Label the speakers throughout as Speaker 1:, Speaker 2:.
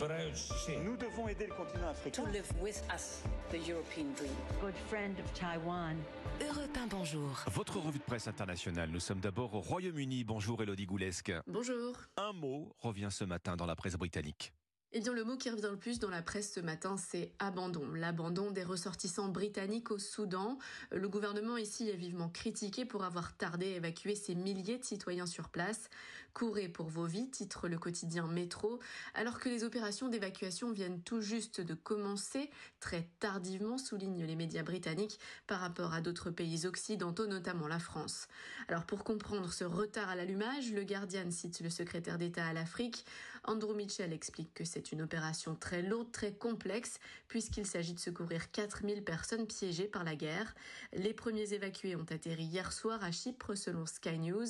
Speaker 1: Nous devons aider le continent africain.
Speaker 2: To live with us, the European dream.
Speaker 3: Good friend of Taiwan.
Speaker 4: Europe 1, bonjour.
Speaker 5: Votre revue de presse internationale. Nous sommes d'abord au Royaume-Uni. Bonjour Elodie Goulesque.
Speaker 6: Bonjour.
Speaker 5: Un mot revient ce matin dans la presse britannique.
Speaker 6: Eh bien, le mot qui revient le plus dans la presse ce matin, c'est abandon. L'abandon des ressortissants britanniques au Soudan. Le gouvernement ici est vivement critiqué pour avoir tardé à évacuer ces milliers de citoyens sur place. Courez pour vos vies, titre le quotidien Métro, alors que les opérations d'évacuation viennent tout juste de commencer, très tardivement, soulignent les médias britanniques, par rapport à d'autres pays occidentaux, notamment la France. Alors, pour comprendre ce retard à l'allumage, le Guardian cite le secrétaire d'État à l'Afrique. Andrew Mitchell explique que c'est c'est une opération très lourde, très complexe, puisqu'il s'agit de secourir 4000 personnes piégées par la guerre. Les premiers évacués ont atterri hier soir à Chypre, selon Sky News.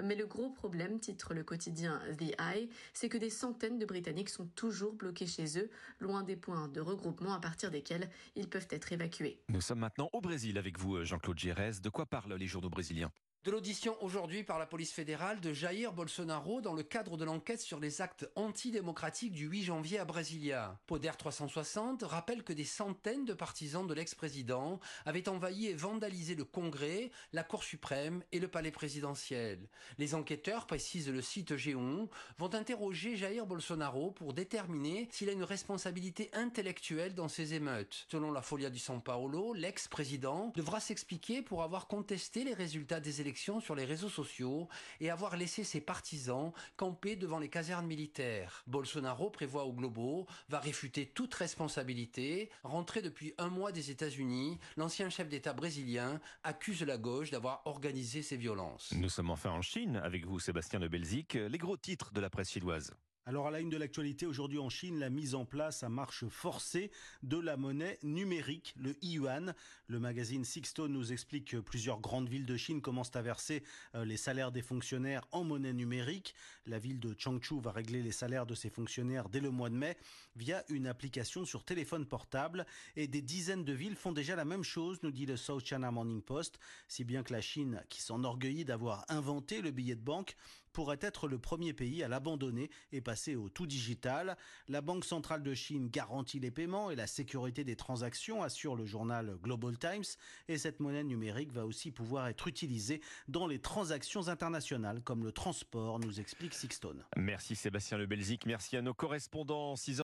Speaker 6: Mais le gros problème, titre le quotidien The Eye, c'est que des centaines de Britanniques sont toujours bloqués chez eux, loin des points de regroupement à partir desquels ils peuvent être évacués.
Speaker 5: Nous sommes maintenant au Brésil avec vous, Jean-Claude Gérès. De quoi parlent les journaux brésiliens?
Speaker 7: De l'audition aujourd'hui par la police fédérale de Jair Bolsonaro dans le cadre de l'enquête sur les actes antidémocratiques du 8 janvier à Brasilia. Poder 360 rappelle que des centaines de partisans de l'ex-président avaient envahi et vandalisé le Congrès, la Cour suprême et le palais présidentiel. Les enquêteurs, précise le site Géon, vont interroger Jair Bolsonaro pour déterminer s'il a une responsabilité intellectuelle dans ces émeutes. Selon la Folia du São Paulo, l'ex-président devra s'expliquer pour avoir contesté les résultats des élections sur les réseaux sociaux et avoir laissé ses partisans camper devant les casernes militaires. Bolsonaro prévoit au Globo, va réfuter toute responsabilité. Rentré depuis un mois des États-Unis, l'ancien chef d'État brésilien accuse la gauche d'avoir organisé ces violences.
Speaker 5: Nous sommes enfin en Chine avec vous, Sébastien de Belzic. Les gros titres de la presse chinoise.
Speaker 8: Alors à la une de l'actualité aujourd'hui en Chine, la mise en place à marche forcée de la monnaie numérique, le yuan. Le magazine Sixstone nous explique que plusieurs grandes villes de Chine commencent à verser euh, les salaires des fonctionnaires en monnaie numérique. La ville de Changchu va régler les salaires de ses fonctionnaires dès le mois de mai via une application sur téléphone portable et des dizaines de villes font déjà la même chose, nous dit le South China Morning Post, si bien que la Chine, qui s'enorgueillit d'avoir inventé le billet de banque, pourrait être le premier pays à l'abandonner et passer au tout digital. La Banque centrale de Chine garantit les paiements et la sécurité des transactions, assure le journal Global Times. Et cette monnaie numérique va aussi pouvoir être utilisée dans les transactions internationales comme le transport, nous explique Sixstone.
Speaker 5: Merci Sébastien Le Belzic, merci à nos correspondants.